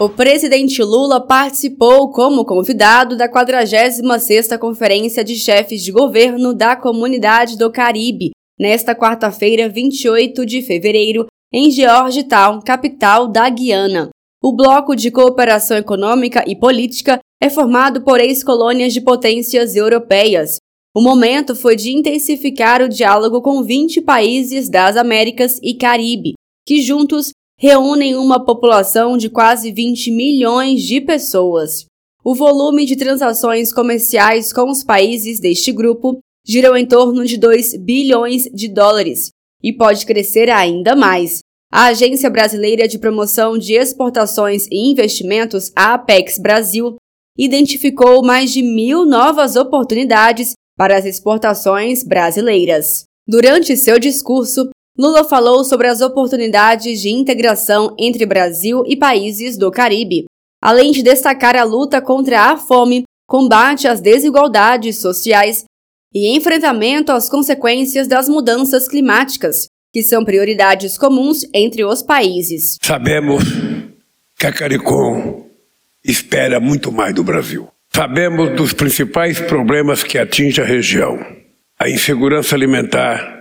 O presidente Lula participou como convidado da 46ª Conferência de Chefes de Governo da Comunidade do Caribe, nesta quarta-feira, 28 de fevereiro, em Georgetown, capital da Guiana. O Bloco de Cooperação Econômica e Política é formado por ex-colônias de potências europeias. O momento foi de intensificar o diálogo com 20 países das Américas e Caribe, que juntos reúnem uma população de quase 20 milhões de pessoas. O volume de transações comerciais com os países deste grupo girou em torno de 2 bilhões de dólares e pode crescer ainda mais. A Agência Brasileira de Promoção de Exportações e Investimentos, a Apex Brasil, identificou mais de mil novas oportunidades para as exportações brasileiras. Durante seu discurso, Lula falou sobre as oportunidades de integração entre Brasil e países do Caribe, além de destacar a luta contra a fome, combate às desigualdades sociais e enfrentamento às consequências das mudanças climáticas, que são prioridades comuns entre os países. Sabemos que a CARICOM espera muito mais do Brasil. Sabemos dos principais problemas que atingem a região: a insegurança alimentar,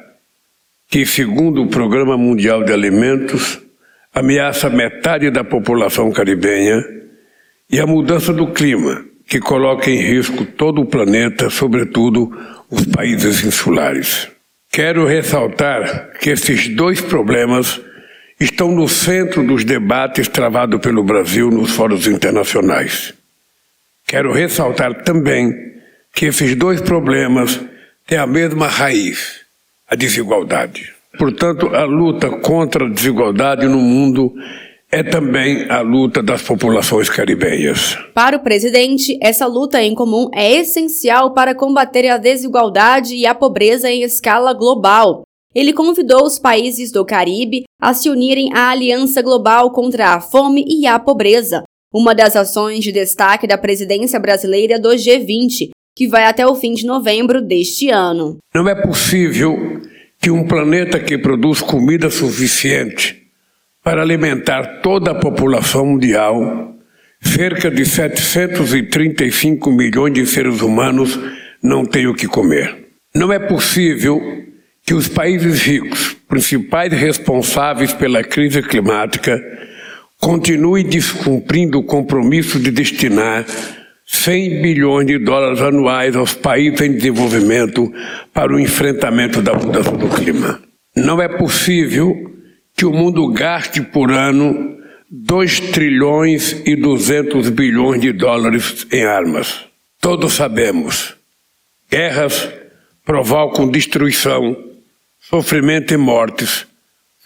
que, segundo o Programa Mundial de Alimentos, ameaça metade da população caribenha, e a mudança do clima, que coloca em risco todo o planeta, sobretudo os países insulares. Quero ressaltar que esses dois problemas estão no centro dos debates travados pelo Brasil nos fóruns internacionais. Quero ressaltar também que esses dois problemas têm a mesma raiz a desigualdade. Portanto, a luta contra a desigualdade no mundo é também a luta das populações caribenhas. Para o presidente, essa luta em comum é essencial para combater a desigualdade e a pobreza em escala global. Ele convidou os países do Caribe a se unirem à Aliança Global contra a Fome e a Pobreza, uma das ações de destaque da presidência brasileira do G20, que vai até o fim de novembro deste ano. Não é possível que um planeta que produz comida suficiente para alimentar toda a população mundial, cerca de 735 milhões de seres humanos, não tenha o que comer. Não é possível que os países ricos, principais responsáveis pela crise climática, continuem descumprindo o compromisso de destinar 100 bilhões de dólares anuais aos países em desenvolvimento para o enfrentamento da mudança do clima. Não é possível que o mundo gaste por ano 2 trilhões e 200 bilhões de dólares em armas. Todos sabemos, guerras provocam destruição, sofrimento e mortes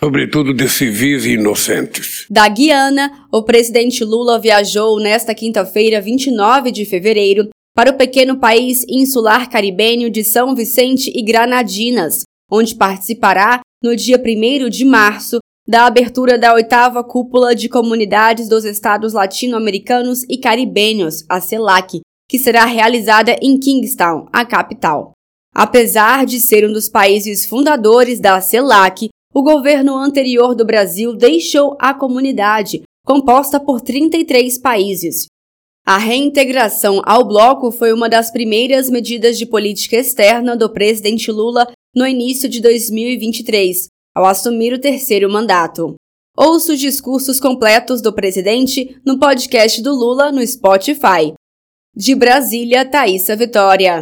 sobretudo de civis e inocentes. Da Guiana, o presidente Lula viajou nesta quinta-feira, 29 de fevereiro, para o pequeno país insular caribenho de São Vicente e Granadinas, onde participará, no dia 1 de março, da abertura da oitava cúpula de comunidades dos estados latino-americanos e caribenhos, a CELAC, que será realizada em Kingstown, a capital. Apesar de ser um dos países fundadores da CELAC, o governo anterior do Brasil deixou a comunidade, composta por 33 países. A reintegração ao bloco foi uma das primeiras medidas de política externa do presidente Lula no início de 2023, ao assumir o terceiro mandato. Ouça os discursos completos do presidente no podcast do Lula no Spotify. De Brasília, Thaisa Vitória.